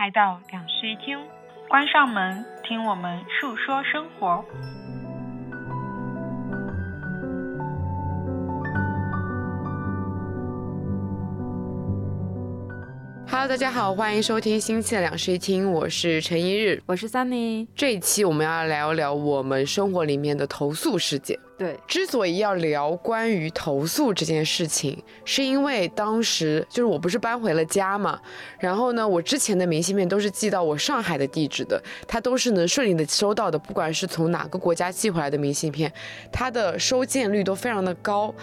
来到两室一厅，关上门，听我们述说生活。Hello，大家好，欢迎收听新期的两室一厅，我是陈一日，我是 Sunny。这一期我们要聊聊我们生活里面的投诉事件。对，之所以要聊关于投诉这件事情，是因为当时就是我不是搬回了家嘛，然后呢，我之前的明信片都是寄到我上海的地址的，它都是能顺利的收到的，不管是从哪个国家寄回来的明信片，它的收件率都非常的高，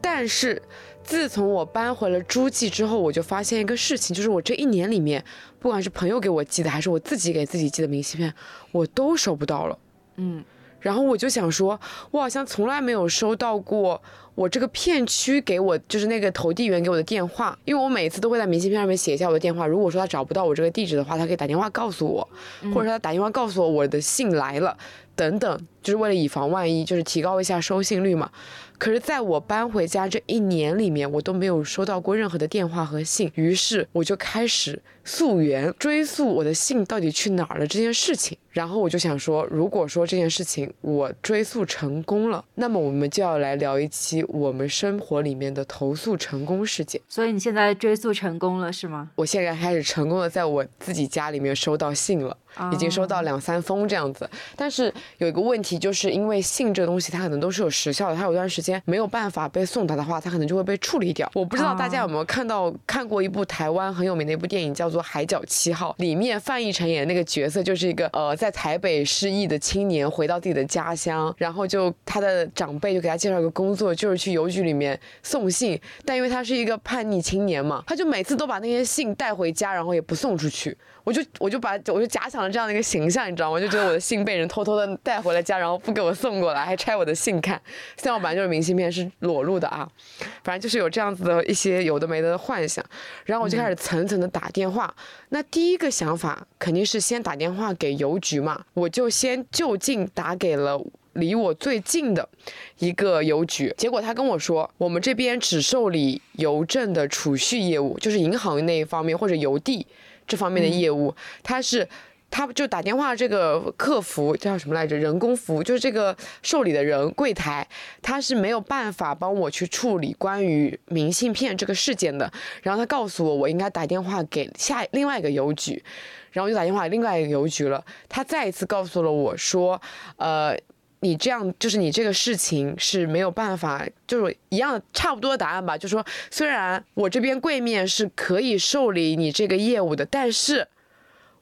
但是。自从我搬回了诸暨之后，我就发现一个事情，就是我这一年里面，不管是朋友给我寄的，还是我自己给自己寄的明信片，我都收不到了。嗯，然后我就想说，我好像从来没有收到过我这个片区给我，就是那个投递员给我的电话，因为我每次都会在明信片上面写一下我的电话。如果说他找不到我这个地址的话，他可以打电话告诉我，或者说他打电话告诉我我的信来了，等等，就是为了以防万一，就是提高一下收信率嘛。可是，在我搬回家这一年里面，我都没有收到过任何的电话和信。于是，我就开始溯源，追溯我的信到底去哪儿了这件事情。然后，我就想说，如果说这件事情我追溯成功了，那么我们就要来聊一期我们生活里面的投诉成功事件。所以，你现在追溯成功了是吗？我现在开始成功的在我自己家里面收到信了。已经收到两三封这样子，但是有一个问题，就是因为信这个东西，它可能都是有时效的，它有段时间没有办法被送达的话，它可能就会被处理掉。我不知道大家有没有看到看过一部台湾很有名的一部电影，叫做《海角七号》，里面范逸臣演的那个角色就是一个呃在台北失意的青年，回到自己的家乡，然后就他的长辈就给他介绍一个工作，就是去邮局里面送信，但因为他是一个叛逆青年嘛，他就每次都把那些信带回家，然后也不送出去。我就我就把我就假想了这样的一个形象，你知道吗？我就觉得我的信被人偷偷的带回了家，然后不给我送过来，还拆我的信看。现在我本来就是明信片是裸露的啊，反正就是有这样子的一些有的没的幻想。然后我就开始层层的打电话。那第一个想法肯定是先打电话给邮局嘛，我就先就近打给了离我最近的一个邮局。结果他跟我说，我们这边只受理邮政的储蓄业务，就是银行那一方面或者邮递。这方面的业务，他是，他就打电话这个客服叫什么来着？人工服务，就是这个受理的人柜台，他是没有办法帮我去处理关于明信片这个事件的。然后他告诉我，我应该打电话给下另外一个邮局，然后就打电话给另外一个邮局了。他再一次告诉了我说，呃。你这样就是你这个事情是没有办法，就是一样差不多的答案吧。就说虽然我这边柜面是可以受理你这个业务的，但是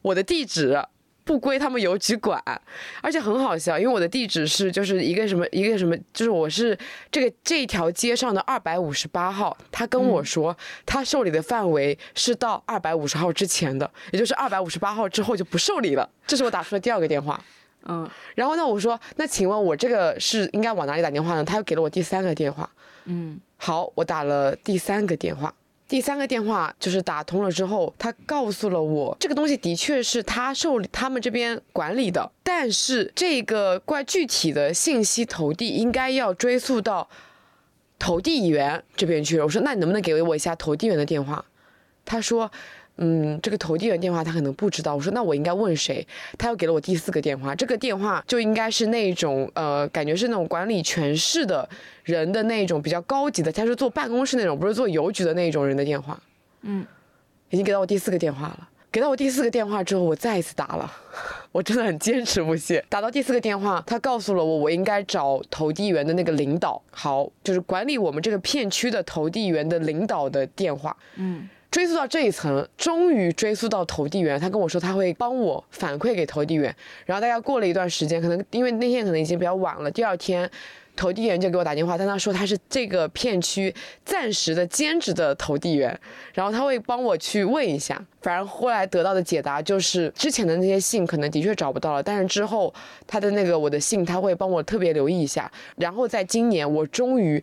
我的地址不归他们邮局管，而且很好笑，因为我的地址是就是一个什么一个什么，就是我是这个这条街上的二百五十八号。他跟我说，他受理的范围是到二百五十号之前的，也就是二百五十八号之后就不受理了。这是我打出的第二个电话。嗯，然后呢？我说，那请问我这个是应该往哪里打电话呢？他又给了我第三个电话。嗯，好，我打了第三个电话。第三个电话就是打通了之后，他告诉了我，这个东西的确是他受他们这边管理的，但是这个怪具体的信息投递应该要追溯到投递员这边去。我说，那你能不能给我一下投递员的电话？他说。嗯，这个投递员电话他可能不知道。我说那我应该问谁？他又给了我第四个电话，这个电话就应该是那种呃，感觉是那种管理全市的人的那种比较高级的，他是坐办公室那种，不是做邮局的那种人的电话。嗯，已经给到我第四个电话了。给到我第四个电话之后，我再一次打了，我真的很坚持不懈。打到第四个电话，他告诉了我我应该找投递员的那个领导，好，就是管理我们这个片区的投递员的领导的电话。嗯。追溯到这一层，终于追溯到投递员。他跟我说他会帮我反馈给投递员。然后大概过了一段时间，可能因为那天可能已经比较晚了，第二天投递员就给我打电话，但他说他是这个片区暂时的兼职的投递员，然后他会帮我去问一下。反正后来得到的解答就是之前的那些信可能的确找不到了，但是之后他的那个我的信他会帮我特别留意一下。然后在今年我终于。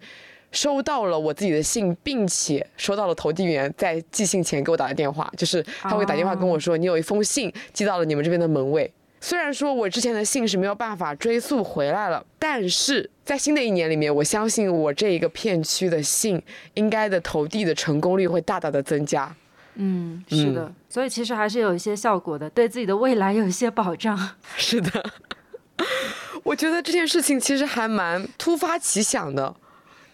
收到了我自己的信，并且收到了投递员在寄信前给我打的电话，就是他会打电话跟我说，你有一封信寄到了你们这边的门卫。虽然说我之前的信是没有办法追溯回来了，但是在新的一年里面，我相信我这一个片区的信应该的投递的成功率会大大的增加。嗯，是的，所以其实还是有一些效果的，对自己的未来有一些保障。是的，我觉得这件事情其实还蛮突发奇想的。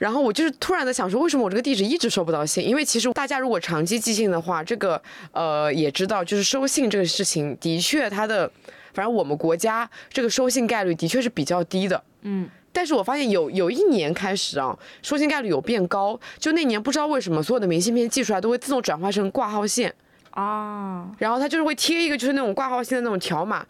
然后我就是突然的想说，为什么我这个地址一直收不到信？因为其实大家如果长期寄信的话，这个呃也知道，就是收信这个事情的确它的，反正我们国家这个收信概率的确是比较低的。嗯。但是我发现有有一年开始啊，收信概率有变高。就那年不知道为什么，所有的明信片寄出来都会自动转化成挂号线啊，然后它就是会贴一个就是那种挂号线的那种条码。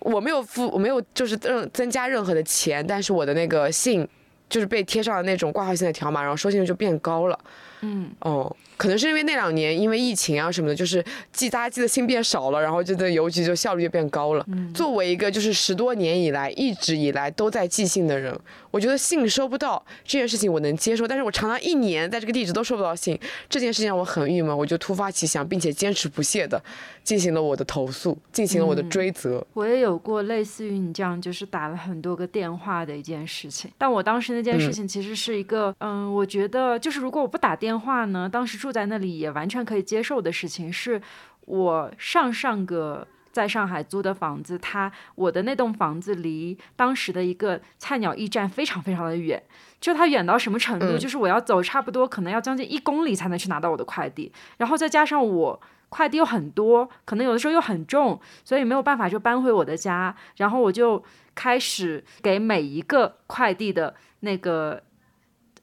我没有付，我没有就是增增加任何的钱，但是我的那个信就是被贴上了那种挂号线的条码，然后收信率就变高了。嗯，哦。可能是因为那两年因为疫情啊什么的，就是寄大家寄的信变少了，然后这个邮局就效率就变高了。作为一个就是十多年以来一直以来都在寄信的人，我觉得信收不到这件事情我能接受，但是我长达一年在这个地址都收不到信，这件事情让我很郁闷，我就突发奇想，并且坚持不懈的进行了我的投诉，进行了我的追责。我也有过类似于你这样，就是打了很多个电话的一件事情，但我当时那件事情其实是一个，嗯，我觉得就是如果我不打电话呢，当时住在那里也完。完全可以接受的事情是，我上上个在上海租的房子，它我的那栋房子离当时的一个菜鸟驿站非常非常的远，就它远到什么程度，就是我要走差不多可能要将近一公里才能去拿到我的快递，然后再加上我快递又很多，可能有的时候又很重，所以没有办法就搬回我的家，然后我就开始给每一个快递的那个。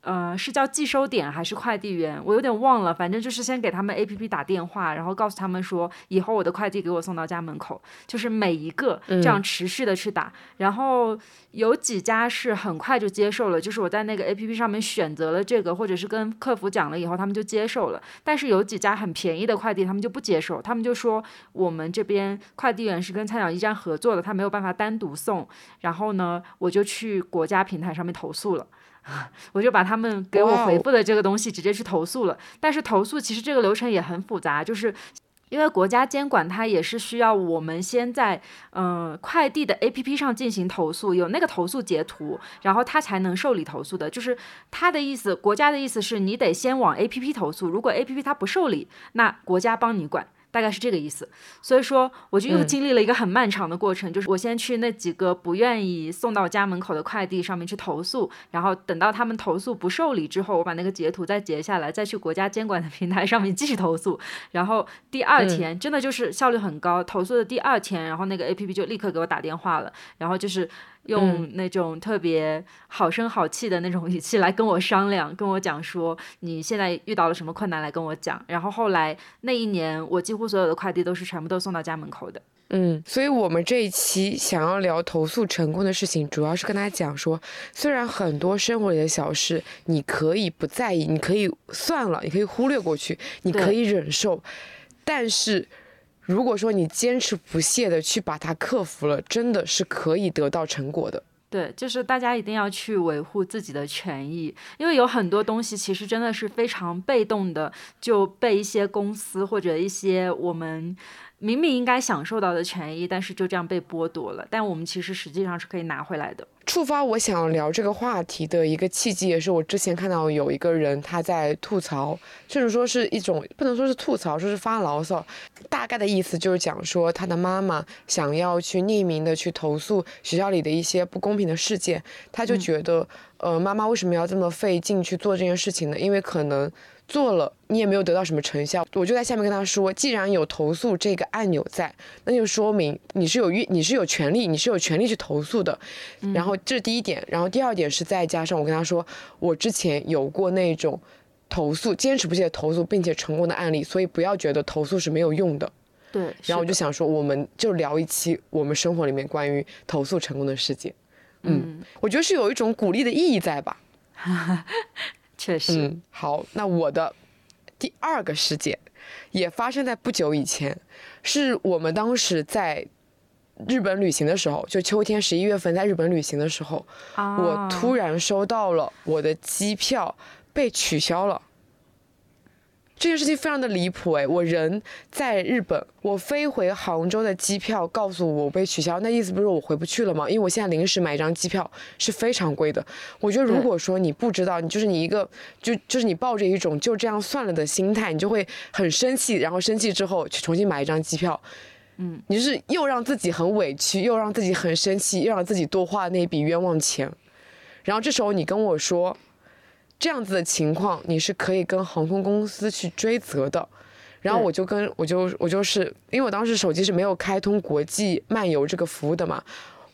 呃，是叫寄收点还是快递员？我有点忘了。反正就是先给他们 A P P 打电话，然后告诉他们说，以后我的快递给我送到家门口。就是每一个这样持续的去打。然后有几家是很快就接受了，就是我在那个 A P P 上面选择了这个，或者是跟客服讲了以后，他们就接受了。但是有几家很便宜的快递，他们就不接受，他们就说我们这边快递员是跟菜鸟驿站合作的，他没有办法单独送。然后呢，我就去国家平台上面投诉了。我就把他们给我回复的这个东西直接去投诉了，但是投诉其实这个流程也很复杂，就是因为国家监管它也是需要我们先在嗯快递的 APP 上进行投诉，有那个投诉截图，然后它才能受理投诉的。就是他的意思，国家的意思是你得先往 APP 投诉，如果 APP 它不受理，那国家帮你管。大概是这个意思，所以说我就又经历了一个很漫长的过程，就是我先去那几个不愿意送到家门口的快递上面去投诉，然后等到他们投诉不受理之后，我把那个截图再截下来，再去国家监管的平台上面继续投诉，然后第二天真的就是效率很高，投诉的第二天，然后那个 A P P 就立刻给我打电话了，然后就是。用那种特别好声好气的那种语气来跟我商量，跟我讲说你现在遇到了什么困难来跟我讲。然后后来那一年，我几乎所有的快递都是全部都送到家门口的。嗯，所以我们这一期想要聊投诉成功的事情，主要是跟大家讲说，虽然很多生活里的小事你可以不在意，你可以算了，你可以忽略过去，你可以忍受，但是。如果说你坚持不懈的去把它克服了，真的是可以得到成果的。对，就是大家一定要去维护自己的权益，因为有很多东西其实真的是非常被动的，就被一些公司或者一些我们。明明应该享受到的权益，但是就这样被剥夺了。但我们其实实际上是可以拿回来的。触发我想聊这个话题的一个契机，也是我之前看到有一个人他在吐槽，甚至说是一种不能说是吐槽，说是发牢骚。大概的意思就是讲说，他的妈妈想要去匿名的去投诉学校里的一些不公平的事件，他就觉得，呃，妈妈为什么要这么费劲去做这件事情呢？因为可能。做了，你也没有得到什么成效，我就在下面跟他说，既然有投诉这个按钮在，那就说明你是有你是有权利，你是有权利去投诉的。然后这是第一点，然后第二点是再加上我跟他说，我之前有过那种投诉坚持不懈的投诉并且成功的案例，所以不要觉得投诉是没有用的。对。然后我就想说，我们就聊一期我们生活里面关于投诉成功的事件。嗯，我觉得是有一种鼓励的意义在吧。确实，嗯，好，那我的第二个事件也发生在不久以前，是我们当时在日本旅行的时候，就秋天十一月份在日本旅行的时候，我突然收到了我的机票被取消了。这件事情非常的离谱哎！我人在日本，我飞回杭州的机票告诉我被取消，那意思不是我回不去了吗？因为我现在临时买一张机票是非常贵的。我觉得如果说你不知道，你就是你一个就就是你抱着一种就这样算了的心态，你就会很生气，然后生气之后去重新买一张机票，嗯，你就是又让自己很委屈，又让自己很生气，又让自己多花那笔冤枉钱。然后这时候你跟我说。这样子的情况，你是可以跟航空公司去追责的。然后我就跟我就我就是因为我当时手机是没有开通国际漫游这个服务的嘛，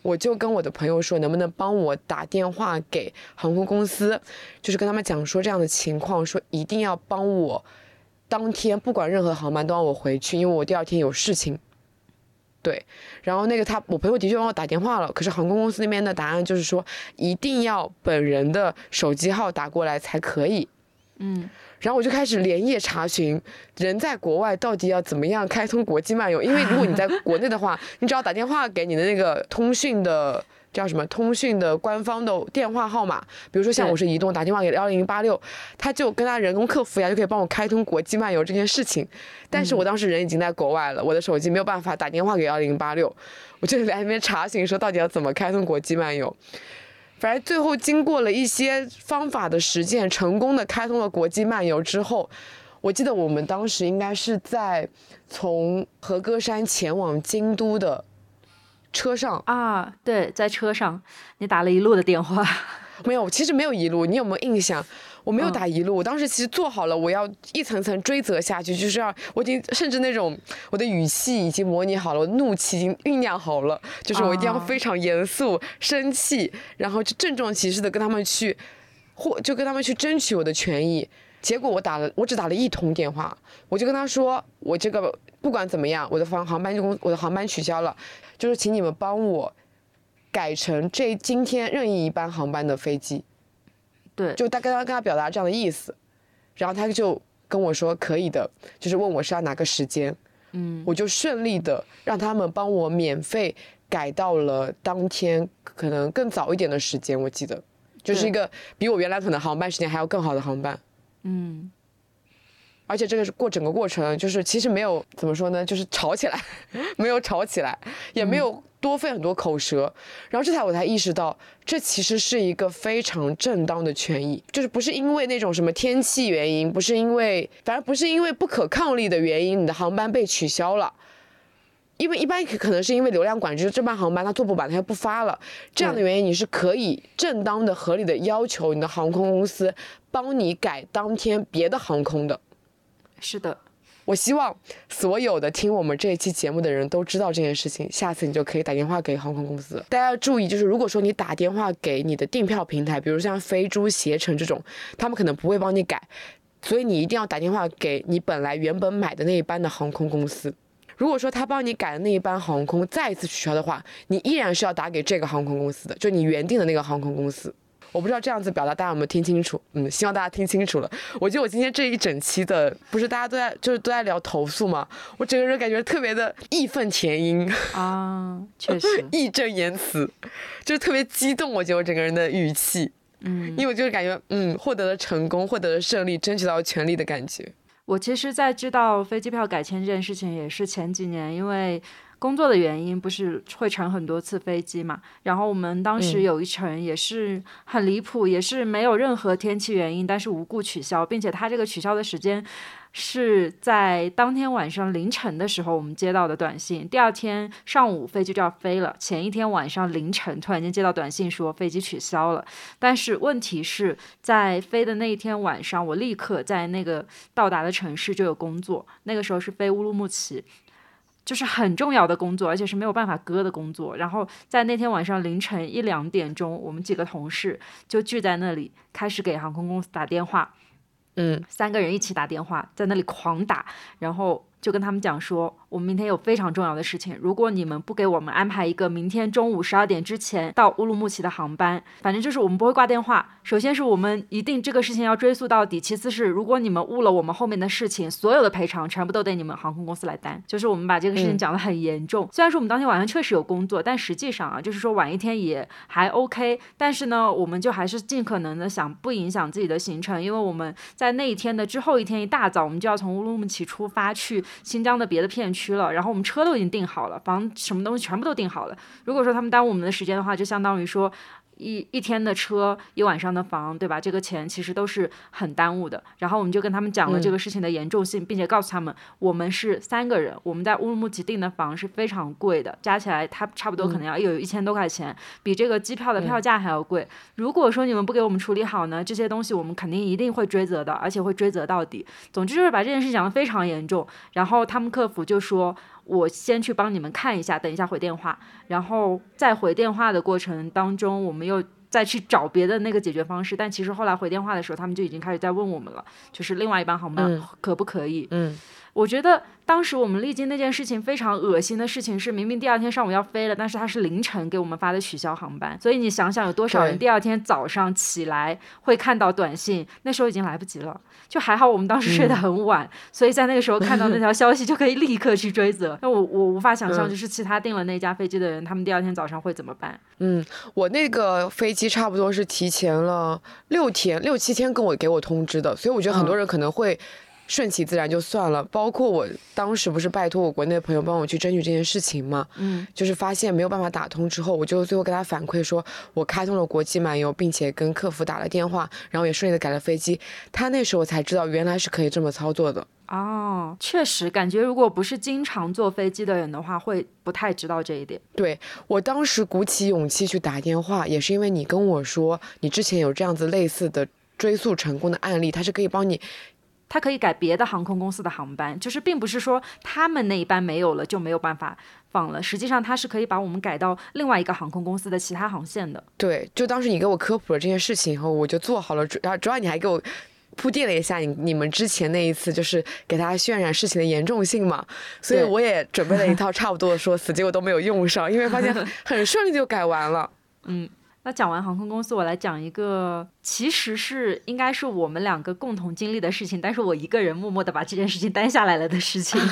我就跟我的朋友说，能不能帮我打电话给航空公司，就是跟他们讲说这样的情况，说一定要帮我当天不管任何航班都让我回去，因为我第二天有事情。对，然后那个他，我朋友的确帮我打电话了，可是航空公司那边的答案就是说，一定要本人的手机号打过来才可以。嗯，然后我就开始连夜查询，人在国外到底要怎么样开通国际漫游，因为如果你在国内的话，你只要打电话给你的那个通讯的。叫什么？通讯的官方的电话号码，比如说像我是移动，打电话给幺零八六，他就跟他人工客服呀，就可以帮我开通国际漫游这件事情。但是我当时人已经在国外了，我的手机没有办法打电话给幺零八六，我就在那边查询说到底要怎么开通国际漫游。反正最后经过了一些方法的实践，成功的开通了国际漫游之后，我记得我们当时应该是在从和歌山前往京都的。车上啊，对，在车上，你打了一路的电话，没有，其实没有一路，你有没有印象？我没有打一路，我当时其实做好了，我要一层层追责下去，就是要，我已经甚至那种我的语气已经模拟好了，我怒气已经酝酿好了，就是我一定要非常严肃、生气，然后就郑重其事的跟他们去，或就跟他们去争取我的权益。结果我打了，我只打了一通电话，我就跟他说，我这个不管怎么样，我的航航班就公我的航班取消了。就是请你们帮我改成这今天任意一班航班的飞机，对，就大概跟他表达这样的意思，然后他就跟我说可以的，就是问我是要哪个时间，嗯，我就顺利的让他们帮我免费改到了当天可能更早一点的时间，我记得。就是一个比我原来可能航班时间还要更好的航班，嗯。而且这个是过整个过程，就是其实没有怎么说呢，就是吵起来，没有吵起来，也没有多费很多口舌。然后这才我才意识到，这其实是一个非常正当的权益，就是不是因为那种什么天气原因，不是因为，反正不是因为不可抗力的原因，你的航班被取消了。因为一般可能是因为流量管制，这班航班它做不满，它就不发了。这样的原因，你是可以正当的、合理的要求你的航空公司帮你改当天别的航空的。是的，我希望所有的听我们这一期节目的人都知道这件事情。下次你就可以打电话给航空公司。大家要注意，就是如果说你打电话给你的订票平台，比如像飞猪、携程这种，他们可能不会帮你改，所以你一定要打电话给你本来原本买的那一班的航空公司。如果说他帮你改的那一班航空再一次取消的话，你依然是要打给这个航空公司的，就你原定的那个航空公司。我不知道这样子表达大家有没有听清楚？嗯，希望大家听清楚了。我觉得我今天这一整期的，不是大家都在就是都在聊投诉吗？我整个人感觉特别的义愤填膺啊，确实义正言辞，就是特别激动。我觉得我整个人的语气，嗯，因为我就是感觉嗯获得了成功，获得了胜利，争取到权利的感觉。我其实，在知道飞机票改签这件事情，也是前几年，因为。工作的原因不是会乘很多次飞机嘛？然后我们当时有一程也是很离谱，也是没有任何天气原因，但是无故取消，并且它这个取消的时间是在当天晚上凌晨的时候我们接到的短信。第二天上午飞机就要飞了，前一天晚上凌晨突然间接到短信说飞机取消了。但是问题是在飞的那一天晚上，我立刻在那个到达的城市就有工作，那个时候是飞乌鲁木齐。就是很重要的工作，而且是没有办法割的工作。然后在那天晚上凌晨一两点钟，我们几个同事就聚在那里，开始给航空公司打电话。嗯，三个人一起打电话，在那里狂打，然后就跟他们讲说，我们明天有非常重要的事情，如果你们不给我们安排一个明天中午十二点之前到乌鲁木齐的航班，反正就是我们不会挂电话。首先是我们一定这个事情要追溯到底，其次是如果你们误了我们后面的事情，所有的赔偿全部都得你们航空公司来担。就是我们把这个事情讲得很严重。虽然说我们当天晚上确实有工作，但实际上啊，就是说晚一天也还 OK。但是呢，我们就还是尽可能的想不影响自己的行程，因为我们在那一天的之后一天一大早，我们就要从乌鲁木齐出发去。新疆的别的片区区了，然后我们车都已经订好了，房什么东西全部都订好了。如果说他们耽误我们的时间的话，就相当于说。一一天的车，一晚上的房，对吧？这个钱其实都是很耽误的。然后我们就跟他们讲了这个事情的严重性，并且告诉他们，我们是三个人，我们在乌鲁木齐订的房是非常贵的，加起来它差不多可能要有一千多块钱，比这个机票的票价还要贵。如果说你们不给我们处理好呢，这些东西我们肯定一定会追责的，而且会追责到底。总之就是把这件事讲得非常严重。然后他们客服就说。我先去帮你们看一下，等一下回电话，然后在回电话的过程当中，我们又再去找别的那个解决方式。但其实后来回电话的时候，他们就已经开始在问我们了，就是另外一班航班可不可以？嗯。我觉得当时我们历经那件事情非常恶心的事情是，明明第二天上午要飞了，但是他是凌晨给我们发的取消航班。所以你想想，有多少人第二天早上起来会看到短信？那时候已经来不及了。就还好我们当时睡得很晚，所以在那个时候看到那条消息就可以立刻去追责。那我我无法想象，就是其他订了那架飞机的人，他们第二天早上会怎么办？嗯，我那个飞机差不多是提前了六天、六七天跟我给我通知的，所以我觉得很多人可能会。顺其自然就算了，包括我当时不是拜托我国内的朋友帮我去争取这件事情嘛，嗯，就是发现没有办法打通之后，我就最后跟他反馈说，我开通了国际漫游，并且跟客服打了电话，然后也顺利的改了飞机。他那时候才知道原来是可以这么操作的。哦，确实，感觉如果不是经常坐飞机的人的话，会不太知道这一点。对我当时鼓起勇气去打电话，也是因为你跟我说，你之前有这样子类似的追溯成功的案例，他是可以帮你。它可以改别的航空公司的航班，就是并不是说他们那一班没有了就没有办法放了。实际上，它是可以把我们改到另外一个航空公司的其他航线的。对，就当时你给我科普了这件事情以后，我就做好了。主要主要你还给我铺垫了一下你你们之前那一次就是给大家渲染事情的严重性嘛，所以我也准备了一套差不多的说辞，结果都没有用上，因为发现很顺利就改完了。嗯。那讲完航空公司，我来讲一个，其实是应该是我们两个共同经历的事情，但是我一个人默默的把这件事情 担下来了的事情。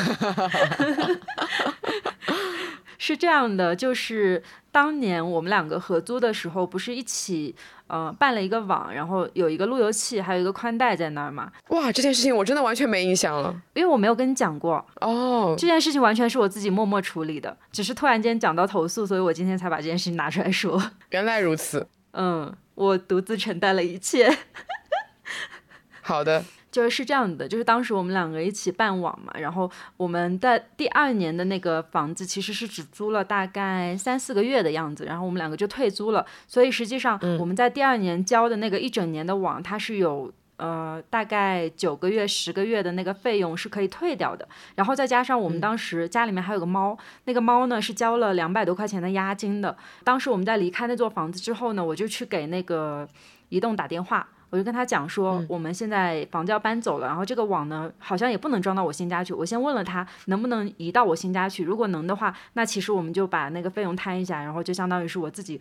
是这样的，就是当年我们两个合租的时候，不是一起呃办了一个网，然后有一个路由器，还有一个宽带在那儿嘛？哇，这件事情我真的完全没印象了，因为我没有跟你讲过哦。这件事情完全是我自己默默处理的，只是突然间讲到投诉，所以我今天才把这件事情拿出来说。原来如此，嗯，我独自承担了一切。好的。就是是这样的，就是当时我们两个一起办网嘛，然后我们在第二年的那个房子其实是只租了大概三四个月的样子，然后我们两个就退租了，所以实际上我们在第二年交的那个一整年的网，它是有呃大概九个月、十个月的那个费用是可以退掉的，然后再加上我们当时家里面还有个猫，那个猫呢是交了两百多块钱的押金的，当时我们在离开那座房子之后呢，我就去给那个移动打电话。我就跟他讲说，我们现在房子要搬走了，然后这个网呢，好像也不能装到我新家去。我先问了他能不能移到我新家去，如果能的话，那其实我们就把那个费用摊一下，然后就相当于是我自己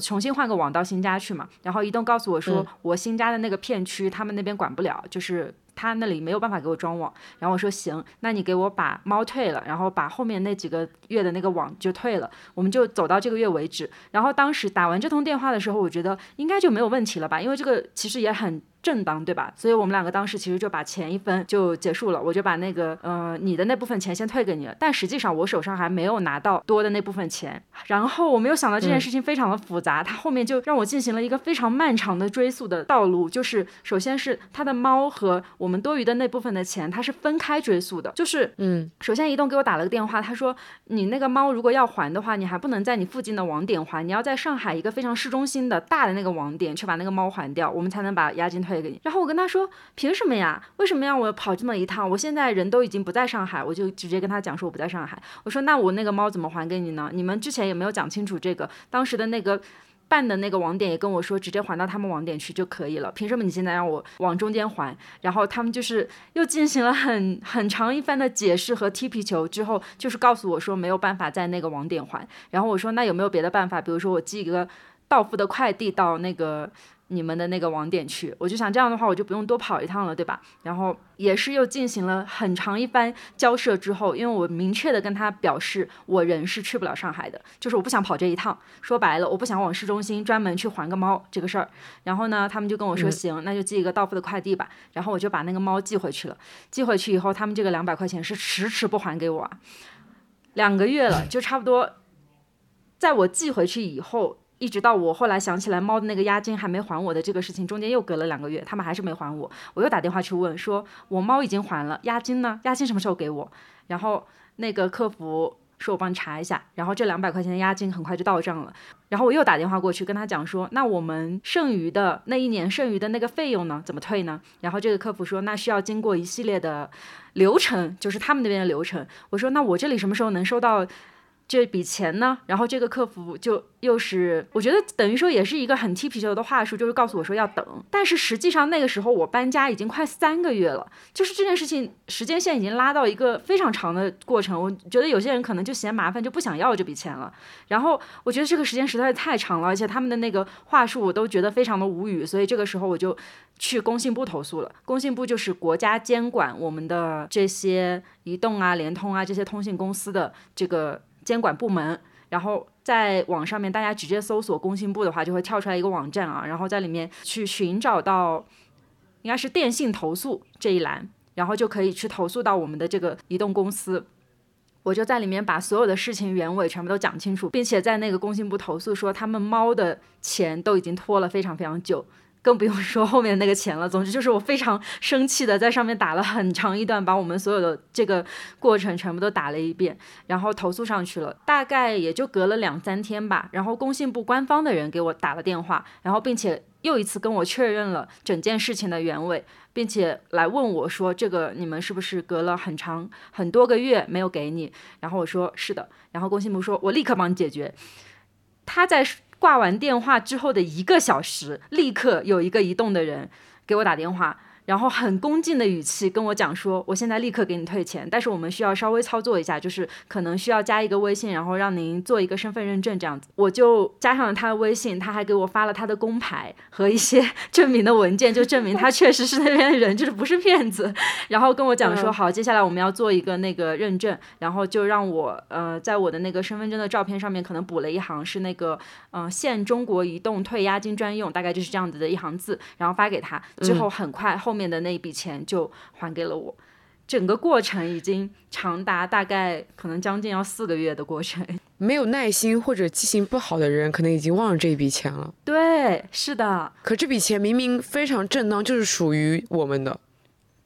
重新换个网到新家去嘛。然后移动告诉我说，我新家的那个片区他们那边管不了，就是。他那里没有办法给我装网，然后我说行，那你给我把猫退了，然后把后面那几个月的那个网就退了，我们就走到这个月为止。然后当时打完这通电话的时候，我觉得应该就没有问题了吧，因为这个其实也很。正当对吧？所以我们两个当时其实就把钱一分就结束了，我就把那个呃你的那部分钱先退给你了。但实际上我手上还没有拿到多的那部分钱。然后我没有想到这件事情非常的复杂，他后面就让我进行了一个非常漫长的追溯的道路。就是首先是他的猫和我们多余的那部分的钱，它是分开追溯的。就是嗯，首先移动给我打了个电话，他说你那个猫如果要还的话，你还不能在你附近的网点还，你要在上海一个非常市中心的大的那个网点去把那个猫还掉，我们才能把押金退。给你，然后我跟他说，凭什么呀？为什么要我跑这么一趟？我现在人都已经不在上海，我就直接跟他讲说我不在上海。我说那我那个猫怎么还给你呢？你们之前也没有讲清楚这个，当时的那个办的那个网点也跟我说，直接还到他们网点去就可以了。凭什么你现在让我往中间还？然后他们就是又进行了很很长一番的解释和踢皮球之后，就是告诉我说没有办法在那个网点还。然后我说那有没有别的办法？比如说我寄一个到付的快递到那个。你们的那个网点去，我就想这样的话，我就不用多跑一趟了，对吧？然后也是又进行了很长一番交涉之后，因为我明确的跟他表示，我人是去不了上海的，就是我不想跑这一趟。说白了，我不想往市中心专门去还个猫这个事儿。然后呢，他们就跟我说，行，那就寄一个到付的快递吧。然后我就把那个猫寄回去了。寄回去以后，他们这个两百块钱是迟迟不还给我啊，两个月了，就差不多，在我寄回去以后。一直到我后来想起来猫的那个押金还没还我的这个事情，中间又隔了两个月，他们还是没还我。我又打电话去问，说我猫已经还了，押金呢？押金什么时候给我？然后那个客服说我帮你查一下，然后这两百块钱的押金很快就到账了。然后我又打电话过去跟他讲说，那我们剩余的那一年剩余的那个费用呢？怎么退呢？然后这个客服说，那需要经过一系列的流程，就是他们那边的流程。我说那我这里什么时候能收到？这笔钱呢？然后这个客服就又是，我觉得等于说也是一个很踢皮球的话术，就是告诉我说要等。但是实际上那个时候我搬家已经快三个月了，就是这件事情时间线已经拉到一个非常长的过程。我觉得有些人可能就嫌麻烦，就不想要这笔钱了。然后我觉得这个时间实在是太长了，而且他们的那个话术我都觉得非常的无语。所以这个时候我就去工信部投诉了。工信部就是国家监管我们的这些移动啊、联通啊这些通信公司的这个。监管部门，然后在网上面，大家直接搜索工信部的话，就会跳出来一个网站啊，然后在里面去寻找到，应该是电信投诉这一栏，然后就可以去投诉到我们的这个移动公司。我就在里面把所有的事情原委全部都讲清楚，并且在那个工信部投诉说，他们猫的钱都已经拖了非常非常久。更不用 说后面那个钱了。总之就是我非常生气的在上面打了很长一段，把我们所有的这个过程全部都打了一遍，然后投诉上去了。大概也就隔了两三天吧，然后工信部官方的人给我打了电话，然后并且又一次跟我确认了整件事情的原委，并且来问我说这个你们是不是隔了很长很多个月没有给你？然后我说是的，然后工信部说我立刻帮你解决。他在。挂完电话之后的一个小时，立刻有一个移动的人给我打电话。然后很恭敬的语气跟我讲说，我现在立刻给你退钱，但是我们需要稍微操作一下，就是可能需要加一个微信，然后让您做一个身份认证这样子。我就加上了他的微信，他还给我发了他的工牌和一些证明的文件，就证明他确实是那边的人，就是不是骗子。然后跟我讲说，好，接下来我们要做一个那个认证，然后就让我呃在我的那个身份证的照片上面可能补了一行是那个嗯现中国移动退押金专用，大概就是这样子的一行字，然后发给他之后很快后。面的那一笔钱就还给了我，整个过程已经长达大概可能将近要四个月的过程。没有耐心或者记性不好的人，可能已经忘了这一笔钱了。对，是的。可这笔钱明明非常正当，就是属于我们的。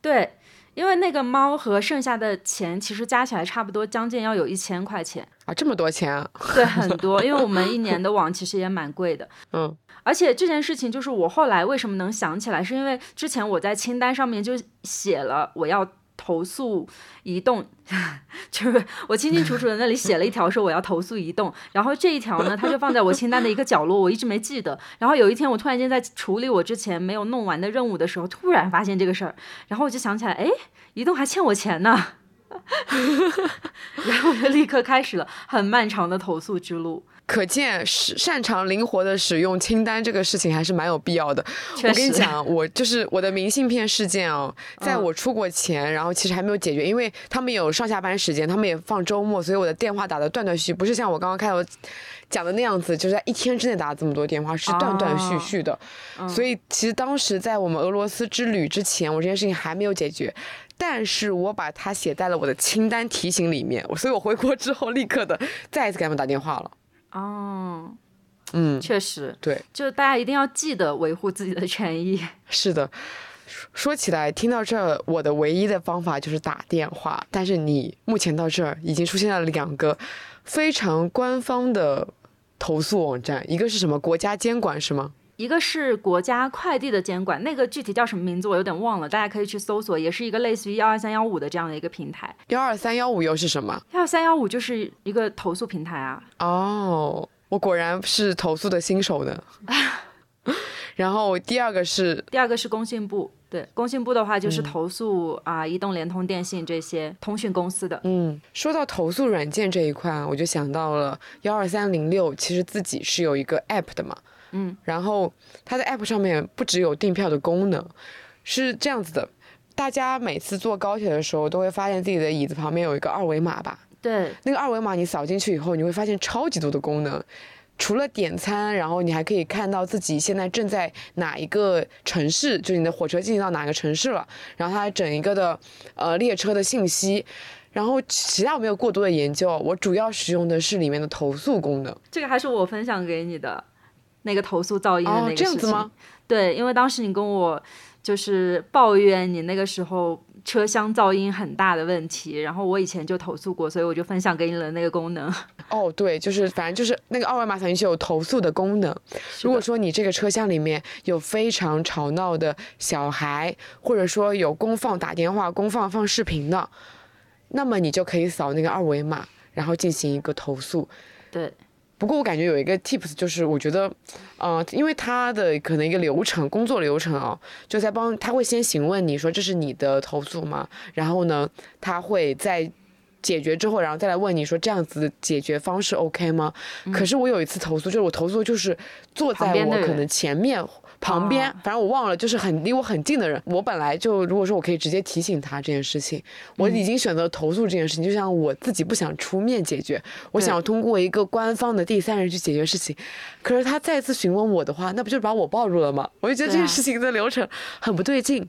对。因为那个猫和剩下的钱其实加起来差不多，将近要有一千块钱啊，这么多钱啊？对，很多。因为我们一年的网其实也蛮贵的，嗯。而且这件事情就是我后来为什么能想起来，是因为之前我在清单上面就写了我要。投诉移动，就是我清清楚楚的那里写了一条说我要投诉移动，然后这一条呢，它就放在我清单的一个角落，我一直没记得。然后有一天我突然间在处理我之前没有弄完的任务的时候，突然发现这个事儿，然后我就想起来，哎，移动还欠我钱呢，然后我就立刻开始了很漫长的投诉之路。可见，是擅长灵活的使用清单这个事情还是蛮有必要的。我跟你讲，我就是我的明信片事件哦，在我出国前，然后其实还没有解决，因为他们有上下班时间，他们也放周末，所以我的电话打的断断续续，不是像我刚刚开头讲的那样子，就是在一天之内打这么多电话，是断断续续的。所以其实当时在我们俄罗斯之旅之前，我这件事情还没有解决，但是我把它写在了我的清单提醒里面，所以我回国之后立刻的再一次给他们打电话了。哦，嗯，确实，对，就是大家一定要记得维护自己的权益。是的，说起来，听到这儿，我的唯一的方法就是打电话。但是你目前到这儿已经出现了两个非常官方的投诉网站，一个是什么国家监管是吗？一个是国家快递的监管，那个具体叫什么名字我有点忘了，大家可以去搜索，也是一个类似于幺二三幺五的这样的一个平台。幺二三幺五又是什么？幺二三幺五就是一个投诉平台啊。哦，我果然是投诉的新手呢。然后第二个是第二个是工信部，对，工信部的话就是投诉啊，移动、联通、电信这些通讯公司的。嗯，说到投诉软件这一块，我就想到了幺二三零六，其实自己是有一个 app 的嘛。嗯，然后它的 app 上面不只有订票的功能，是这样子的，大家每次坐高铁的时候都会发现自己的椅子旁边有一个二维码吧？对，那个二维码你扫进去以后，你会发现超级多的功能。除了点餐，然后你还可以看到自己现在正在哪一个城市，就是你的火车进行到哪个城市了，然后它整一个的呃列车的信息，然后其他我没有过多的研究，我主要使用的是里面的投诉功能。这个还是我分享给你的那个投诉噪音的那个事情。这样子吗？对，因为当时你跟我就是抱怨你那个时候。车厢噪音很大的问题，然后我以前就投诉过，所以我就分享给你了那个功能。哦，对，就是反正就是那个二维码扫进去有投诉的功能。如果说你这个车厢里面有非常吵闹的小孩，或者说有公放打电话、公放放视频的，那么你就可以扫那个二维码，然后进行一个投诉。对。不过我感觉有一个 tips 就是，我觉得，呃，因为他的可能一个流程，工作流程啊，就在帮他会先询问你说这是你的投诉吗？然后呢，他会在解决之后，然后再来问你说这样子的解决方式 OK 吗？可是我有一次投诉，就是我投诉就是坐在我可能前面。旁边，反正我忘了，就是很离我很近的人。我本来就如果说我可以直接提醒他这件事情，我已经选择投诉这件事情。就像我自己不想出面解决，我想要通过一个官方的第三人去解决事情。可是他再次询问我的话，那不就是把我暴露了吗？我就觉得这件事情的流程很不对劲。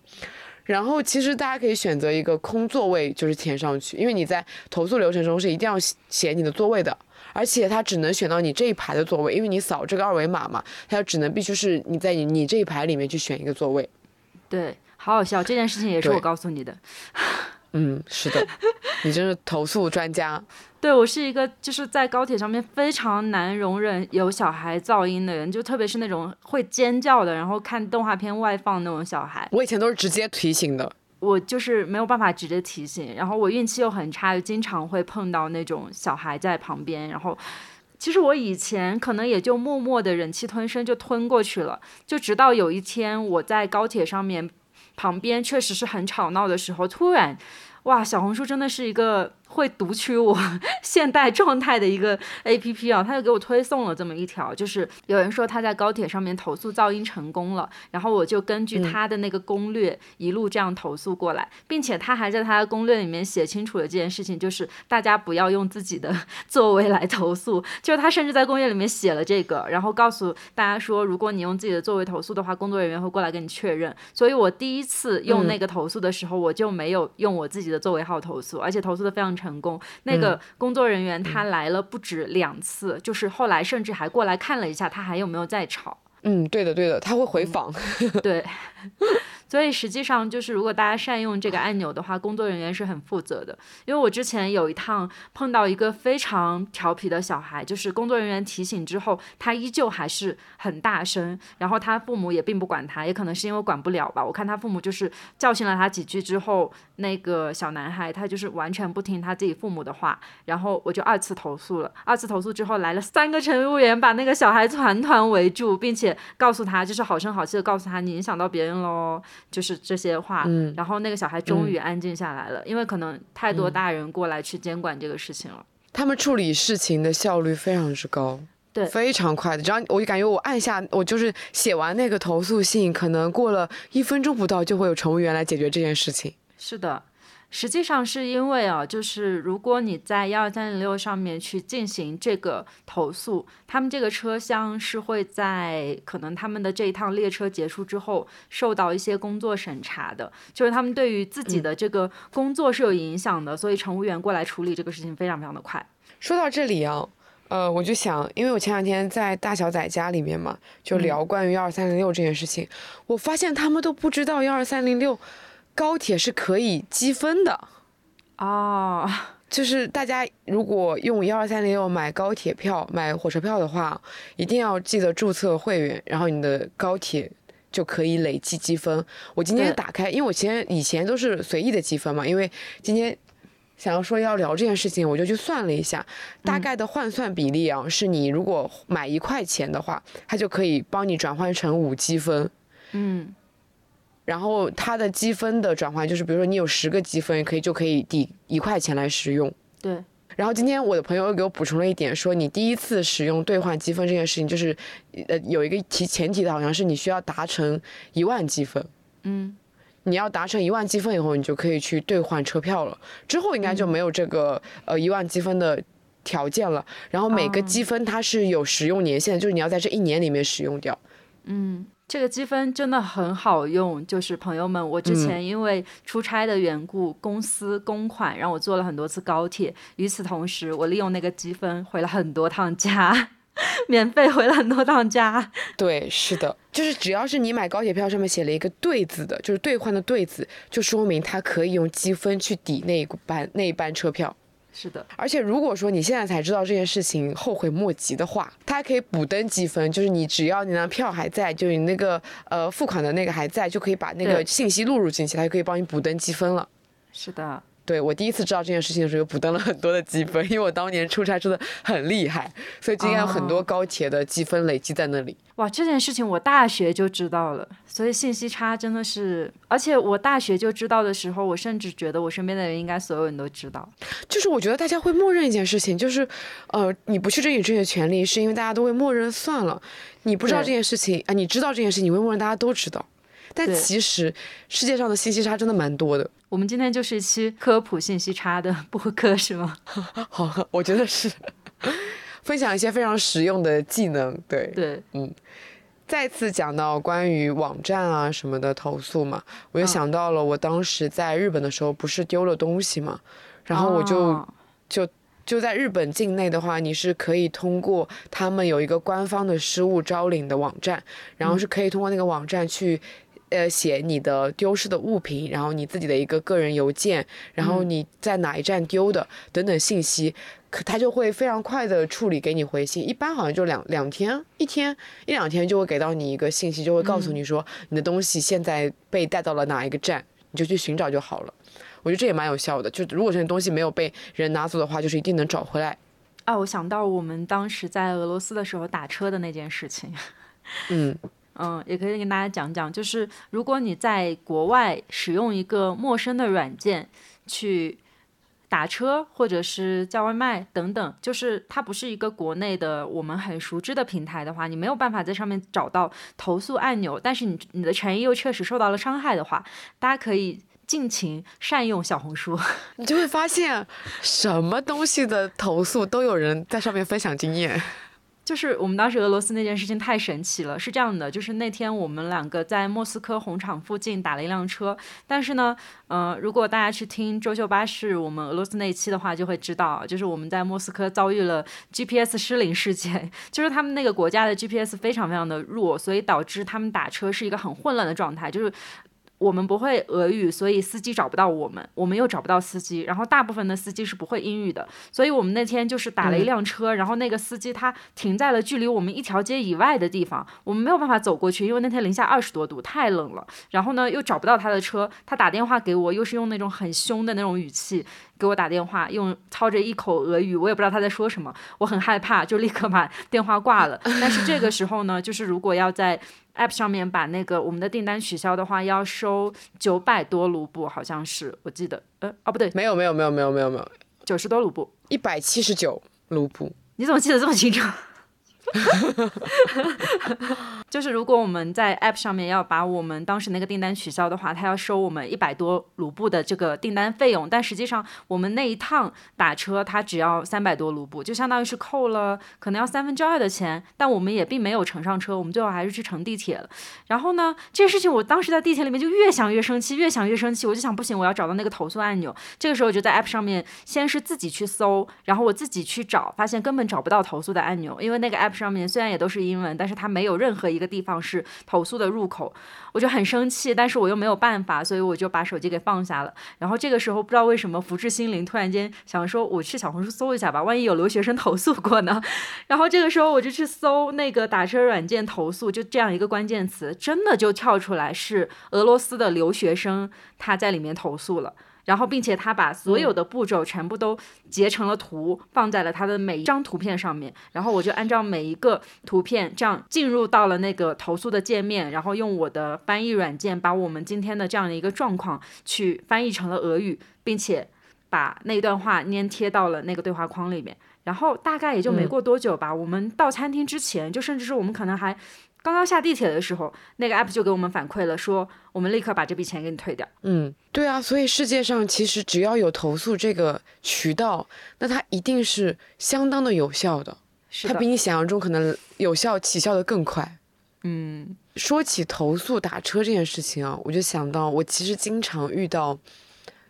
然后其实大家可以选择一个空座位，就是填上去，因为你在投诉流程中是一定要写你的座位的。而且它只能选到你这一排的座位，因为你扫这个二维码嘛，它就只能必须是你在你你这一排里面去选一个座位。对，好好笑，这件事情也是我告诉你的。嗯，是的，你真是投诉专家。对我是一个就是在高铁上面非常难容忍有小孩噪音的人，就特别是那种会尖叫的，然后看动画片外放那种小孩。我以前都是直接提醒的。我就是没有办法直接提醒，然后我运气又很差，就经常会碰到那种小孩在旁边。然后，其实我以前可能也就默默的忍气吞声就吞过去了，就直到有一天我在高铁上面，旁边确实是很吵闹的时候，突然，哇，小红书真的是一个。会读取我 现代状态的一个 A P P 啊，他就给我推送了这么一条，就是有人说他在高铁上面投诉噪音成功了，然后我就根据他的那个攻略一路这样投诉过来，并且他还在他的攻略里面写清楚了这件事情，就是大家不要用自己的 座位来投诉，就是他甚至在攻略里面写了这个，然后告诉大家说，如果你用自己的座位投诉的话，工作人员会过来跟你确认。所以我第一次用那个投诉的时候，我就没有用我自己的座位号投诉，而且投诉的非常。成功，那个工作人员他来了不止两次，就是后来甚至还过来看了一下，他还有没有在吵。嗯，对的，对的，他会回访。对。所以实际上就是，如果大家善用这个按钮的话，工作人员是很负责的。因为我之前有一趟碰到一个非常调皮的小孩，就是工作人员提醒之后，他依旧还是很大声，然后他父母也并不管他，也可能是因为管不了吧。我看他父母就是教训了他几句之后，那个小男孩他就是完全不听他自己父母的话，然后我就二次投诉了。二次投诉之后来了三个乘务员，把那个小孩团团围住，并且告诉他，就是好声好气的告诉他，你影响到别人喽。就是这些话，然后那个小孩终于安静下来了，因为可能太多大人过来去监管这个事情了。他们处理事情的效率非常之高，对，非常快的。只要我就感觉我按下，我就是写完那个投诉信，可能过了一分钟不到，就会有乘务员来解决这件事情。是的。实际上是因为啊，就是如果你在幺二三零六上面去进行这个投诉，他们这个车厢是会在可能他们的这一趟列车结束之后受到一些工作审查的，就是他们对于自己的这个工作是有影响的，所以乘务员过来处理这个事情非常非常的快。说到这里啊，呃，我就想，因为我前两天在大小仔家里面嘛，就聊关于幺二三零六这件事情，我发现他们都不知道幺二三零六。高铁是可以积分的，哦，就是大家如果用幺二三零六买高铁票、买火车票的话，一定要记得注册会员，然后你的高铁就可以累计积分。我今天打开，因为我前以前都是随意的积分嘛，因为今天想要说要聊这件事情，我就去算了一下，大概的换算比例啊，是你如果买一块钱的话，它就可以帮你转换成五积分。嗯，然后它的积分的转换就是，比如说你有十个积分，可以就可以抵一块钱来使用。对。然后今天我的朋友又给我补充了一点，说你第一次使用兑换积分这件事情，就是呃有一个提前提的，好像是你需要达成一万积分。嗯。你要达成一万积分以后，你就可以去兑换车票了。之后应该就没有这个呃一万积分的条件了。然后每个积分它是有使用年限的，就是你要在这一年里面使用掉。嗯，这个积分真的很好用。就是朋友们，我之前因为出差的缘故，公司公款让我坐了很多次高铁。与此同时，我利用那个积分回了很多趟家。免费回了很多趟家。对，是的，就是只要是你买高铁票上面写了一个“对”字的，就是兑换的“对”字，就说明它可以用积分去抵那一班那一班车票。是的，而且如果说你现在才知道这件事情，后悔莫及的话，它还可以补登积分，就是你只要你那票还在，就你那个呃付款的那个还在，就可以把那个信息录入进去，它就可以帮你补登积分了。是的。对我第一次知道这件事情的时候，补登了很多的积分，因为我当年出差真的很厉害，所以今天有很多高铁的积分累积在那里。哇，这件事情我大学就知道了，所以信息差真的是，而且我大学就知道的时候，我甚至觉得我身边的人应该所有人都知道。就是我觉得大家会默认一件事情，就是，呃，你不去争取这些权利，是因为大家都会默认算了。你不知道这件事情啊，你知道这件事情，你会默认大家都知道。但其实世界上的信息差真的蛮多的。我们今天就是一期科普信息差的播客，是吗？好，我觉得是分享一些非常实用的技能。对对，嗯。再次讲到关于网站啊什么的投诉嘛，我就想到了我当时在日本的时候，不是丢了东西嘛，然后我就就就在日本境内的话，你是可以通过他们有一个官方的失物招领的网站，然后是可以通过那个网站去。呃，写你的丢失的物品，然后你自己的一个个人邮件，然后你在哪一站丢的等等信息，可他就会非常快的处理给你回信，一般好像就两两天，一天一两天就会给到你一个信息，就会告诉你说你的东西现在被带到了哪一个站，你就去寻找就好了。我觉得这也蛮有效的，就如果这些东西没有被人拿走的话，就是一定能找回来。啊，我想到我们当时在俄罗斯的时候打车的那件事情。嗯。嗯，也可以跟大家讲讲，就是如果你在国外使用一个陌生的软件去打车或者是叫外卖等等，就是它不是一个国内的我们很熟知的平台的话，你没有办法在上面找到投诉按钮，但是你你的权益又确实受到了伤害的话，大家可以尽情善用小红书，你就会发现什么东西的投诉都有人在上面分享经验。就是我们当时俄罗斯那件事情太神奇了，是这样的，就是那天我们两个在莫斯科红场附近打了一辆车，但是呢，呃，如果大家去听周秀巴士我们俄罗斯那一期的话，就会知道，就是我们在莫斯科遭遇了 GPS 失灵事件，就是他们那个国家的 GPS 非常非常的弱，所以导致他们打车是一个很混乱的状态，就是。我们不会俄语，所以司机找不到我们，我们又找不到司机。然后大部分的司机是不会英语的，所以我们那天就是打了一辆车，然后那个司机他停在了距离我们一条街以外的地方，我们没有办法走过去，因为那天零下二十多度，太冷了。然后呢，又找不到他的车，他打电话给我，又是用那种很凶的那种语气给我打电话，用操着一口俄语，我也不知道他在说什么，我很害怕，就立刻把电话挂了。但是这个时候呢，就是如果要在 App 上面把那个我们的订单取消的话，要收九百多卢布，好像是我记得，呃，哦不对，没有没有没有没有没有没有，九十多卢布，一百七十九卢布，你怎么记得这么清楚？就是如果我们在 App 上面要把我们当时那个订单取消的话，他要收我们一百多卢布的这个订单费用。但实际上我们那一趟打车，他只要三百多卢布，就相当于是扣了可能要三分之二的钱。但我们也并没有乘上车，我们最后还是去乘地铁了。然后呢，这件事情我当时在地铁里面就越想越生气，越想越生气，我就想不行，我要找到那个投诉按钮。这个时候我就在 App 上面先是自己去搜，然后我自己去找，发现根本找不到投诉的按钮，因为那个 App。上面虽然也都是英文，但是它没有任何一个地方是投诉的入口，我就很生气，但是我又没有办法，所以我就把手机给放下了。然后这个时候不知道为什么福至心灵，突然间想说我去小红书搜一下吧，万一有留学生投诉过呢？然后这个时候我就去搜那个打车软件投诉，就这样一个关键词，真的就跳出来是俄罗斯的留学生他在里面投诉了。然后并且他把所有的步骤全部都截成了图，放在了他的每一张图片上面，然后我就按照每一个图片这样进入到了那个投诉的界面，然后用我的翻译软件把我们今天的这样的一个状况去翻译成了俄语，并且把那段话粘贴到了那个对话框里面。然后大概也就没过多久吧，我们到餐厅之前，就甚至是我们可能还刚刚下地铁的时候，那个 app 就给我们反馈了，说我们立刻把这笔钱给你退掉。嗯，对啊，所以世界上其实只要有投诉这个渠道，那它一定是相当的有效的，它比你想象中可能有效起效的更快。嗯，说起投诉打车这件事情啊，我就想到我其实经常遇到。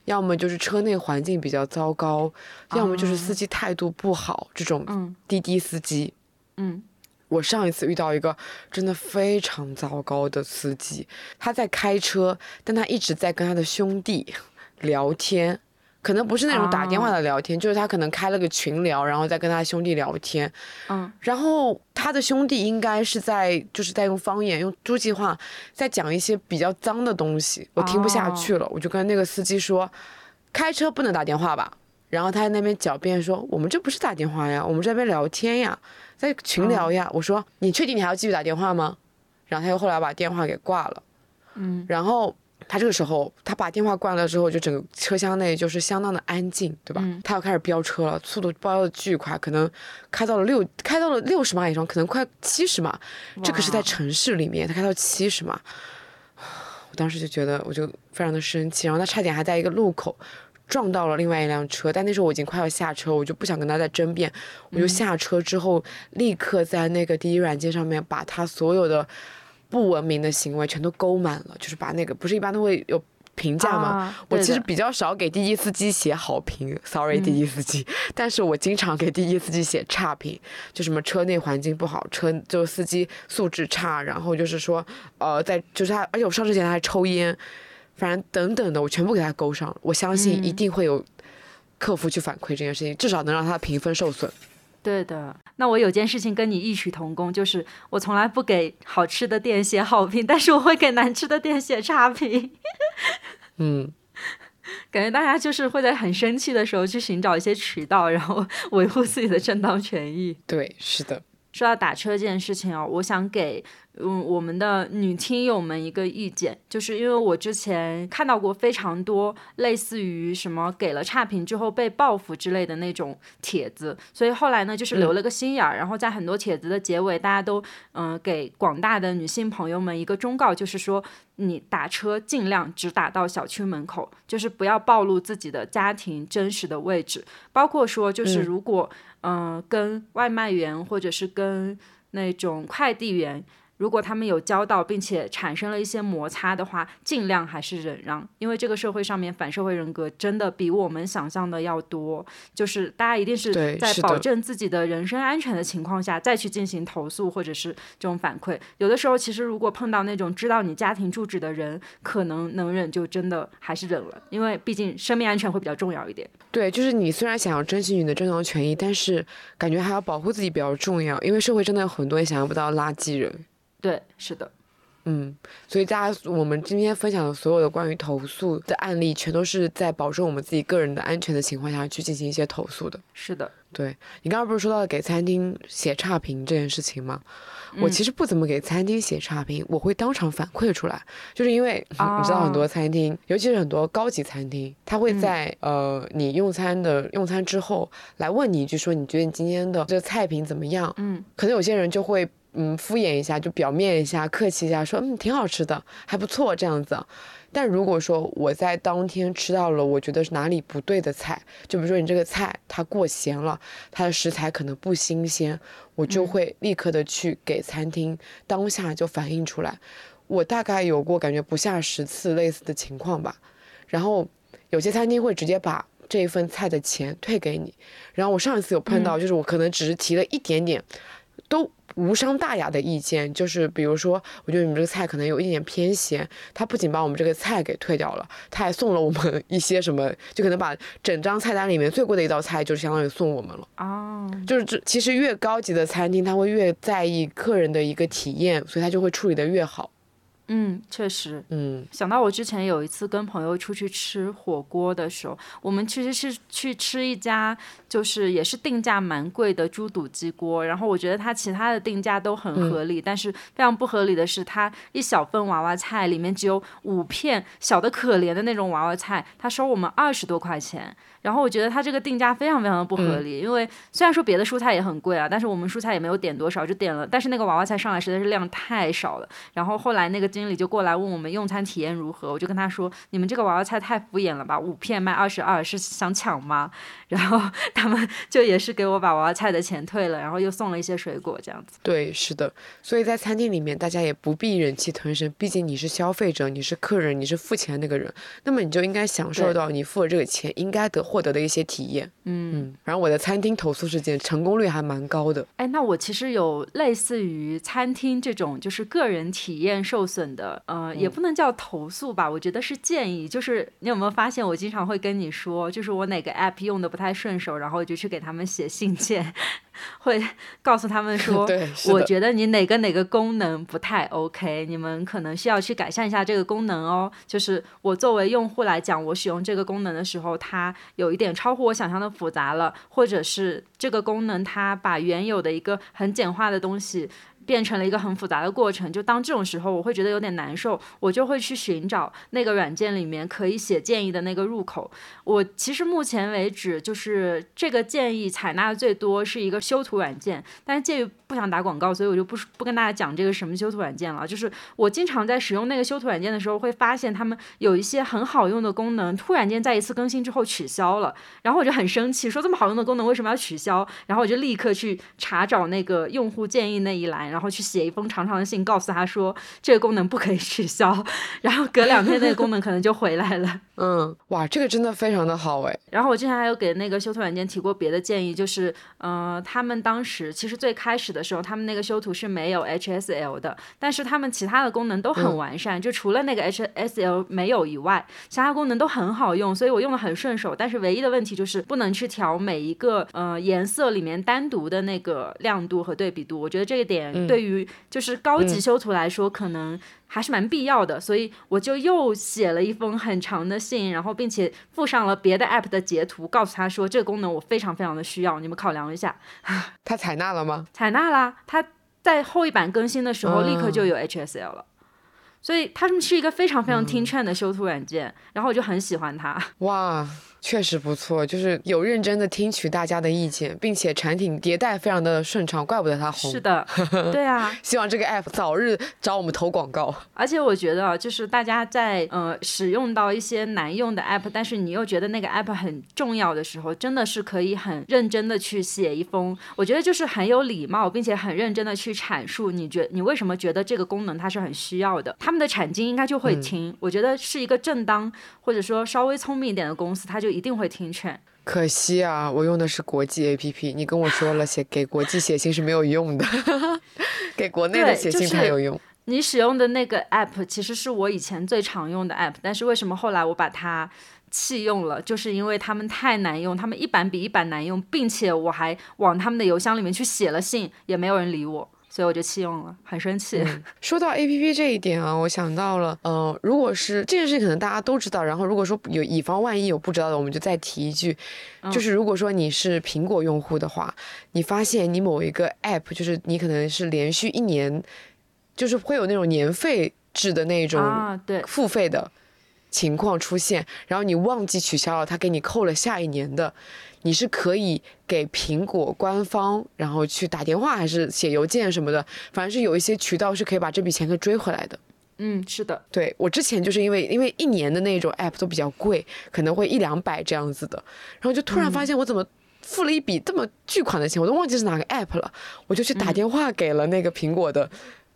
要么就是车内环境比较糟糕，要么就是司机态度不好。这种滴滴司机，嗯，我上一次遇到一个真的非常糟糕的司机，他在开车，但他一直在跟他的兄弟聊天。可能不是那种打电话的聊天，就是他可能开了个群聊，然后再跟他兄弟聊天。嗯，然后他的兄弟应该是在就是在用方言，用诸暨话在讲一些比较脏的东西，我听不下去了，我就跟那个司机说，开车不能打电话吧。然后他在那边狡辩说，我们这不是打电话呀，我们这边聊天呀，在群聊呀。我说你确定你还要继续打电话吗？然后他又后来把电话给挂了。嗯，然后。他这个时候，他把电话挂了之后，就整个车厢内就是相当的安静，对吧？他要开始飙车了，速度飙的巨快，可能开到了六，开到了六十码以上，可能快七十码。这可是在城市里面，他开到七十码，我当时就觉得，我就非常的生气。然后他差点还在一个路口撞到了另外一辆车，但那时候我已经快要下车，我就不想跟他再争辩，我就下车之后，立刻在那个滴滴软件上面把他所有的。不文明的行为全都勾满了，就是把那个不是一般都会有评价吗？我其实比较少给滴滴司机写好评，sorry 滴滴司机，但是我经常给滴滴司机写差评，就什么车内环境不好，车就司机素质差，然后就是说，呃，在就是他，而且我上车前他还抽烟，反正等等的，我全部给他勾上，我相信一定会有客服去反馈这件事情，至少能让他的评分受损。对的，那我有件事情跟你异曲同工，就是我从来不给好吃的店写好评，但是我会给难吃的店写差评。嗯，感觉大家就是会在很生气的时候去寻找一些渠道，然后维护自己的正当权益。对，是的。说到打车这件事情啊，我想给嗯我们的女听友们一个意见，就是因为我之前看到过非常多类似于什么给了差评之后被报复之类的那种帖子，所以后来呢就是留了个心眼儿，然后在很多帖子的结尾，大家都嗯给广大的女性朋友们一个忠告，就是说你打车尽量只打到小区门口，就是不要暴露自己的家庭真实的位置，包括说就是如果。嗯，嗯跟外卖员或者是跟那种快递员。如果他们有交道，并且产生了一些摩擦的话，尽量还是忍让，因为这个社会上面反社会人格真的比我们想象的要多。就是大家一定是在保证自己的人身安全的情况下再去进行投诉或者是这种反馈。有的时候，其实如果碰到那种知道你家庭住址的人，可能能忍就真的还是忍了，因为毕竟生命安全会比较重要一点。对，就是你虽然想要珍惜你的正当权益，但是感觉还要保护自己比较重要，因为社会真的有很多人想象不到垃圾人。对，是的，嗯，所以大家，我们今天分享的所有的关于投诉的案例，全都是在保证我们自己个人的安全的情况下去进行一些投诉的。是的，对你刚刚不是说到给餐厅写差评这件事情吗？我其实不怎么给餐厅写差评，我会当场反馈出来，就是因为你知道很多餐厅，尤其是很多高级餐厅，他会在呃你用餐的用餐之后来问你一句，说你觉得你今天的这个菜品怎么样？嗯，可能有些人就会。嗯，敷衍一下，就表面一下，客气一下，说嗯挺好吃的，还不错这样子。但如果说我在当天吃到了我觉得是哪里不对的菜，就比如说你这个菜它过咸了，它的食材可能不新鲜，我就会立刻的去给餐厅当下就反映出来。我大概有过感觉不下十次类似的情况吧。然后有些餐厅会直接把这一份菜的钱退给你。然后我上一次有碰到，就是我可能只是提了一点点，都。无伤大雅的意见，就是比如说，我觉得你们这个菜可能有一点点偏咸，他不仅把我们这个菜给退掉了，他还送了我们一些什么，就可能把整张菜单里面最贵的一道菜，就是相当于送我们了。哦，就是这其实越高级的餐厅，他会越在意客人的一个体验，所以他就会处理的越好。嗯，确实，嗯，想到我之前有一次跟朋友出去吃火锅的时候，我们其实是去吃一家就是也是定价蛮贵的猪肚鸡锅，然后我觉得它其他的定价都很合理，但是非常不合理的是，它一小份娃娃菜里面只有五片小的可怜的那种娃娃菜，他收我们二十多块钱。然后我觉得它这个定价非常非常的不合理，因为虽然说别的蔬菜也很贵啊，但是我们蔬菜也没有点多少，就点了，但是那个娃娃菜上来实在是量太少了。然后后来那个经理就过来问我们用餐体验如何，我就跟他说：“你们这个娃娃菜太敷衍了吧，五片卖二十二，是想抢吗？”然后 他们就也是给我把娃娃菜的钱退了，然后又送了一些水果这样子。对，是的。所以在餐厅里面，大家也不必忍气吞声，毕竟你是消费者，你是客人，你是付钱那个人，那么你就应该享受到你付了这个钱应该得获得的一些体验。嗯，然后我的餐厅投诉事件成功率还蛮高的。哎，那我其实有类似于餐厅这种就是个人体验受损的，呃，也不能叫投诉吧，我觉得是建议。就是你有没有发现，我经常会跟你说，就是我哪个 app 用的不太顺手，然后我就去给他们写信件。会告诉他们说，我觉得你哪个哪个功能不太 OK，你们可能需要去改善一下这个功能哦。就是我作为用户来讲，我使用这个功能的时候，它有一点超乎我想象的复杂了，或者是这个功能它把原有的一个很简化的东西。变成了一个很复杂的过程，就当这种时候，我会觉得有点难受，我就会去寻找那个软件里面可以写建议的那个入口。我其实目前为止，就是这个建议采纳的最多是一个修图软件，但是介于不想打广告，所以我就不不跟大家讲这个什么修图软件了。就是我经常在使用那个修图软件的时候，会发现他们有一些很好用的功能，突然间在一次更新之后取消了，然后我就很生气，说这么好用的功能为什么要取消？然后我就立刻去查找那个用户建议那一栏，然后。然后去写一封长长的信，告诉他说这个功能不可以取消。然后隔两天那个功能可能就回来了。嗯，哇，这个真的非常的好哎。然后我之前还有给那个修图软件提过别的建议，就是，嗯，他们当时其实最开始的时候，他们那个修图是没有 HSL 的，但是他们其他的功能都很完善，就除了那个 HSL 没有以外，其他功能都很好用，所以我用的很顺手。但是唯一的问题就是不能去调每一个呃颜色里面单独的那个亮度和对比度。我觉得这一点。对于就是高级修图来说，可能还是蛮必要的，所以我就又写了一封很长的信，然后并且附上了别的 app 的截图，告诉他说这个功能我非常非常的需要，你们考量一下。他采纳了吗？采纳啦，他在后一版更新的时候立刻就有 HSL 了，所以他们是一个非常非常听劝的修图软件，然后我就很喜欢它。哇。确实不错，就是有认真的听取大家的意见，并且产品迭代非常的顺畅，怪不得它红。是的，对啊。希望这个 app 早日找我们投广告。而且我觉得，就是大家在呃使用到一些难用的 app，但是你又觉得那个 app 很重要的时候，真的是可以很认真的去写一封，我觉得就是很有礼貌，并且很认真的去阐述你觉你为什么觉得这个功能它是很需要的。他们的产经应该就会听，我觉得是一个正当或者说稍微聪明一点的公司，它就。一定会听劝。可惜啊，我用的是国际 A P P。你跟我说了，写给国际写信是没有用的，给国内的写信才有用。你使用的那个 App 其实是我以前最常用的 App，但是为什么后来我把它弃用了？就是因为他们太难用，他们一版比一版难用，并且我还往他们的邮箱里面去写了信，也没有人理我。所以我就弃用了，很生气。说到 A P P 这一点啊，我想到了，嗯，如果是这件事情，可能大家都知道。然后如果说有以防万一有不知道的，我们就再提一句，就是如果说你是苹果用户的话，你发现你某一个 App，就是你可能是连续一年，就是会有那种年费制的那种付费的情况出现，然后你忘记取消了，他给你扣了下一年的。你是可以给苹果官方，然后去打电话还是写邮件什么的，反正是有一些渠道是可以把这笔钱给追回来的。嗯，是的，对我之前就是因为因为一年的那种 app 都比较贵，可能会一两百这样子的，然后就突然发现我怎么付了一笔这么巨款的钱，我都忘记是哪个 app 了，我就去打电话给了那个苹果的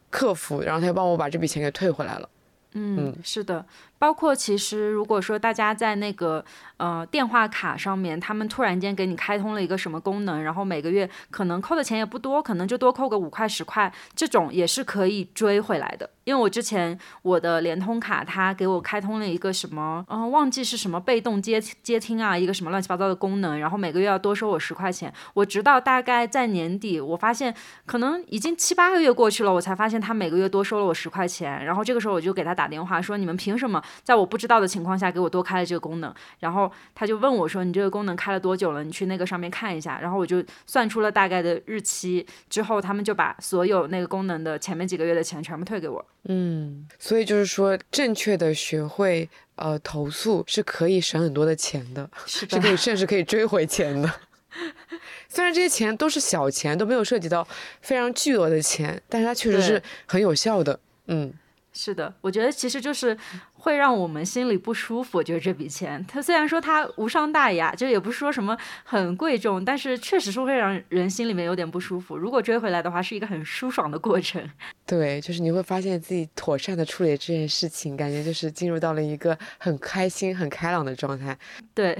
客服，然后他就帮我把这笔钱给退回来了。嗯，是的。包括其实，如果说大家在那个呃电话卡上面，他们突然间给你开通了一个什么功能，然后每个月可能扣的钱也不多，可能就多扣个五块十块，这种也是可以追回来的。因为我之前我的联通卡，它给我开通了一个什么，嗯，忘记是什么被动接接听啊，一个什么乱七八糟的功能，然后每个月要多收我十块钱。我直到大概在年底，我发现可能已经七八个月过去了，我才发现他每个月多收了我十块钱。然后这个时候我就给他打电话说：“你们凭什么？”在我不知道的情况下给我多开了这个功能，然后他就问我说：“你这个功能开了多久了？你去那个上面看一下。”然后我就算出了大概的日期，之后他们就把所有那个功能的前面几个月的钱全部退给我。嗯，所以就是说，正确的学会呃投诉是可以省很多的钱的，是可以甚至可以追回钱的。虽然这些钱都是小钱，都没有涉及到非常巨额的钱，但是它确实是很有效的。嗯。是的，我觉得其实就是会让我们心里不舒服，就是这笔钱。它虽然说它无伤大雅，就也不是说什么很贵重，但是确实是会让人心里面有点不舒服。如果追回来的话，是一个很舒爽的过程。对，就是你会发现自己妥善的处理这件事情，感觉就是进入到了一个很开心、很开朗的状态。对，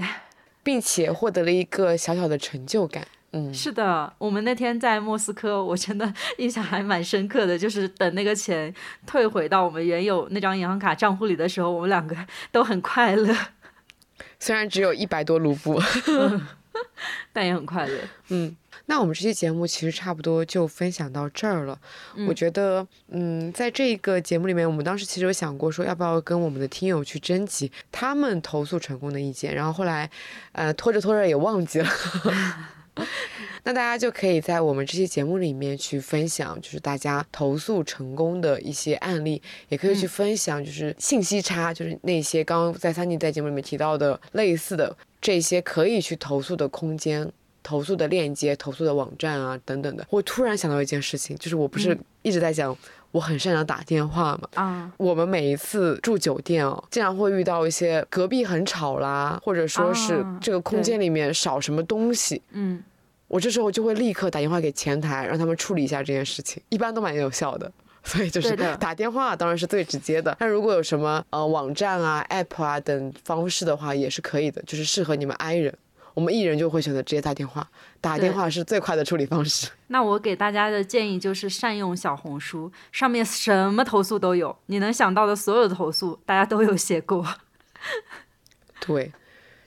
并且获得了一个小小的成就感。嗯，是的，我们那天在莫斯科，我真的印象还蛮深刻的，就是等那个钱退回到我们原有那张银行卡账户里的时候，我们两个都很快乐。虽然只有一百多卢布，但也很快乐。嗯，那我们这期节目其实差不多就分享到这儿了。我觉得，嗯，在这个节目里面，我们当时其实有想过说，要不要跟我们的听友去征集他们投诉成功的意见，然后后来，呃，拖着拖着也忘记了。那大家就可以在我们这期节目里面去分享，就是大家投诉成功的一些案例，也可以去分享，就是信息差，就是那些刚刚在三弟在节目里面提到的类似的这些可以去投诉的空间、投诉的链接、投诉的网站啊等等的。我突然想到一件事情，就是我不是一直在讲我很擅长打电话嘛？啊，我们每一次住酒店哦，经常会遇到一些隔壁很吵啦，或者说是这个空间里面少什么东西，嗯。我这时候就会立刻打电话给前台，让他们处理一下这件事情，一般都蛮有效的。所以就是打电话当然是最直接的，但如果有什么呃网站啊、app 啊等方式的话，也是可以的，就是适合你们 I 人，我们艺人就会选择直接打电话，打电话是最快的处理方式。那我给大家的建议就是善用小红书，上面什么投诉都有，你能想到的所有的投诉，大家都有写过。对，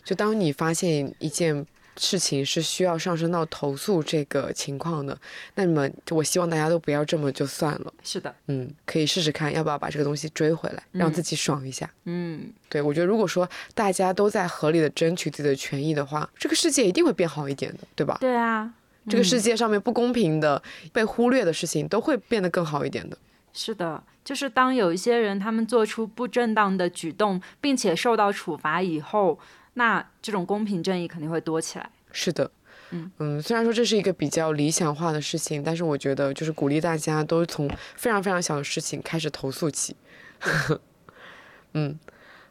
就当你发现一件。事情是需要上升到投诉这个情况的，那么我希望大家都不要这么就算了。是的，嗯，可以试试看，要不要把这个东西追回来，让自己爽一下。嗯，对，我觉得如果说大家都在合理的争取自己的权益的话，这个世界一定会变好一点的，对吧？对啊，这个世界上面不公平的、被忽略的事情都会变得更好一点的。是的，就是当有一些人他们做出不正当的举动，并且受到处罚以后。那这种公平正义肯定会多起来。是的，嗯嗯，虽然说这是一个比较理想化的事情，但是我觉得就是鼓励大家都从非常非常小的事情开始投诉起。嗯，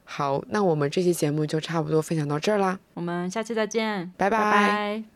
好，那我们这期节目就差不多分享到这儿啦，我们下期再见，拜拜。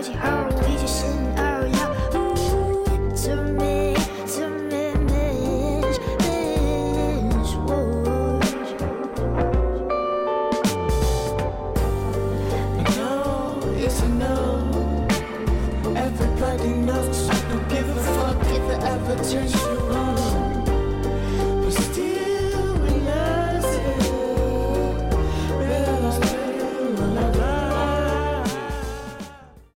记号。